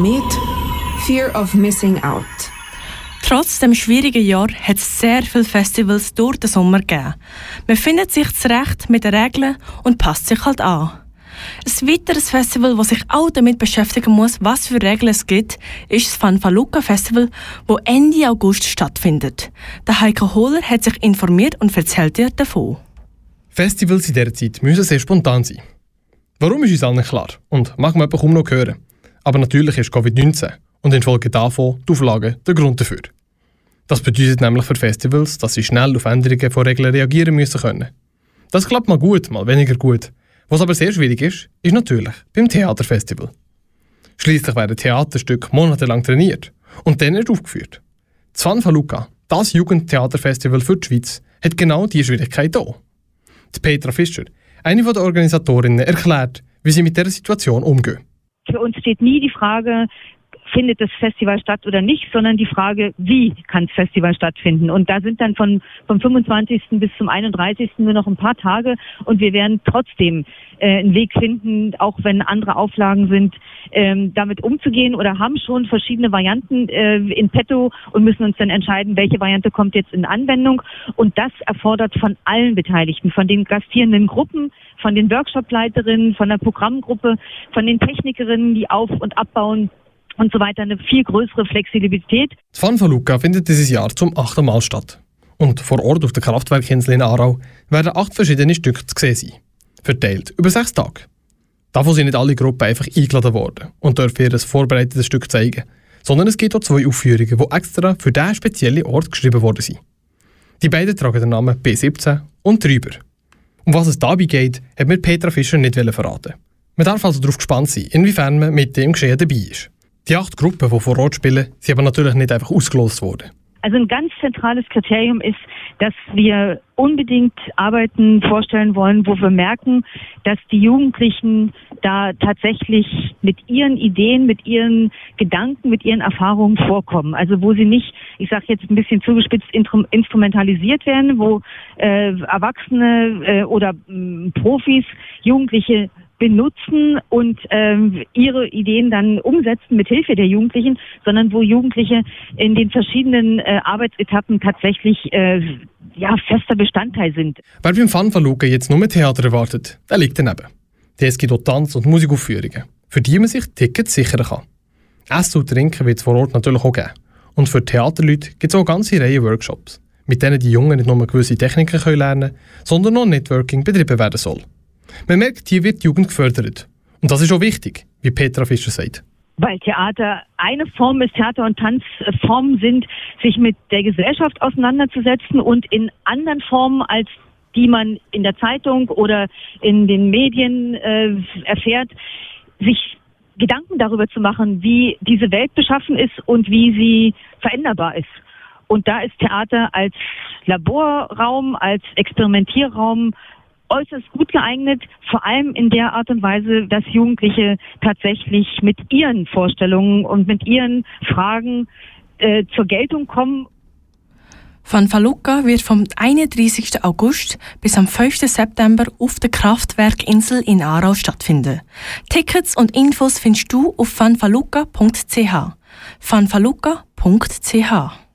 Komet Fear of Missing Out. Trotz dem schwierigen Jahr hat es sehr viele Festivals durch den Sommer gegeben. Man findet sich zurecht mit den Regeln und passt sich halt an. Ein weiteres Festival, das sich auch damit beschäftigen muss, was für Regeln es gibt, ist das Fanfaluca Festival, das Ende August stattfindet. Der Heiko Hohler hat sich informiert und erzählt dir davon. Festivals in dieser Zeit müssen sehr spontan sein. Warum ist uns allen klar und mag man kaum noch hören. Aber natürlich ist Covid-19 und infolge davon die Auflagen der Grund dafür. Das bedeutet nämlich für Festivals, dass sie schnell auf Änderungen von Regeln reagieren müssen können. Das klappt mal gut, mal weniger gut. Was aber sehr schwierig ist, ist natürlich beim Theaterfestival. Schließlich werden Theaterstücke monatelang trainiert und dann erst aufgeführt. Zwan Faluca, das Jugendtheaterfestival für die Schweiz, hat genau diese Schwierigkeit hier. Die Petra Fischer, eine der Organisatorinnen, erklärt, wie sie mit dieser Situation umgehen. Für uns steht nie die Frage, findet das Festival statt oder nicht, sondern die Frage, wie kann das Festival stattfinden. Und da sind dann von, vom 25. bis zum 31. nur noch ein paar Tage und wir werden trotzdem äh, einen Weg finden, auch wenn andere Auflagen sind, ähm, damit umzugehen oder haben schon verschiedene Varianten äh, in petto und müssen uns dann entscheiden, welche Variante kommt jetzt in Anwendung. Und das erfordert von allen Beteiligten, von den gastierenden Gruppen, von den Workshopleiterinnen, von der Programmgruppe, von den Technikerinnen, die auf- und abbauen, und so weiter eine viel größere Flexibilität. Das Fun von Luca findet dieses Jahr zum achten Mal statt. Und vor Ort auf der Kraftwerkinsel in Aarau werden acht verschiedene Stücke zu sehen sein. Verteilt über sechs Tage. Davon sind nicht alle Gruppen einfach eingeladen worden und dürfen ihr vorbereitetes Stück zeigen, sondern es gibt auch zwei Aufführungen, die extra für diesen speziellen Ort geschrieben worden sind. Die beiden tragen den Namen B17 und Trüber. Um was es dabei geht, hat mir Petra Fischer nicht verraten. Man darf also darauf gespannt sein, inwiefern man mit dem Geschehen dabei ist. Die acht Gruppen, die vor Ort spielen, sind aber natürlich nicht einfach ausgelost worden. Also ein ganz zentrales Kriterium ist, dass wir unbedingt Arbeiten vorstellen wollen, wo wir merken, dass die Jugendlichen da tatsächlich mit ihren Ideen, mit ihren Gedanken, mit ihren Erfahrungen vorkommen. Also wo sie nicht, ich sage jetzt ein bisschen zugespitzt, instrumentalisiert werden, wo äh, Erwachsene äh, oder äh, Profis Jugendliche benutzen und ähm, ihre Ideen dann umsetzen mit Hilfe der Jugendlichen, sondern wo Jugendliche in den verschiedenen äh, Arbeitsetappen tatsächlich äh, ja, fester Bestandteil sind. Wer beim Fanverlugen jetzt nur mit Theater erwartet, der liegt daneben. Es gibt auch Tanz- und Musikaufführungen, für die man sich Tickets sichern kann. Essen und Trinken wird es vor Ort natürlich auch geben. Und für Theaterleute gibt es auch ganze Reihe Workshops, mit denen die Jungen nicht nur gewisse Techniken lernen können, sondern auch Networking betrieben werden soll. Man merkt, hier wird die Jugend gefördert. Und das ist auch wichtig, wie Petra Fischer sagt. Weil Theater eine Form ist, Theater und Tanzformen sind, sich mit der Gesellschaft auseinanderzusetzen und in anderen Formen als die man in der Zeitung oder in den Medien äh, erfährt, sich Gedanken darüber zu machen, wie diese Welt beschaffen ist und wie sie veränderbar ist. Und da ist Theater als Laborraum, als Experimentierraum äußerst gut geeignet, vor allem in der Art und Weise, dass Jugendliche tatsächlich mit ihren Vorstellungen und mit ihren Fragen äh, zur Geltung kommen. Van Faluca wird vom 31. August bis am 5. September auf der Kraftwerkinsel in Aarau stattfinden. Tickets und Infos findest du auf fanfaluca.ch. fanfaluca.ch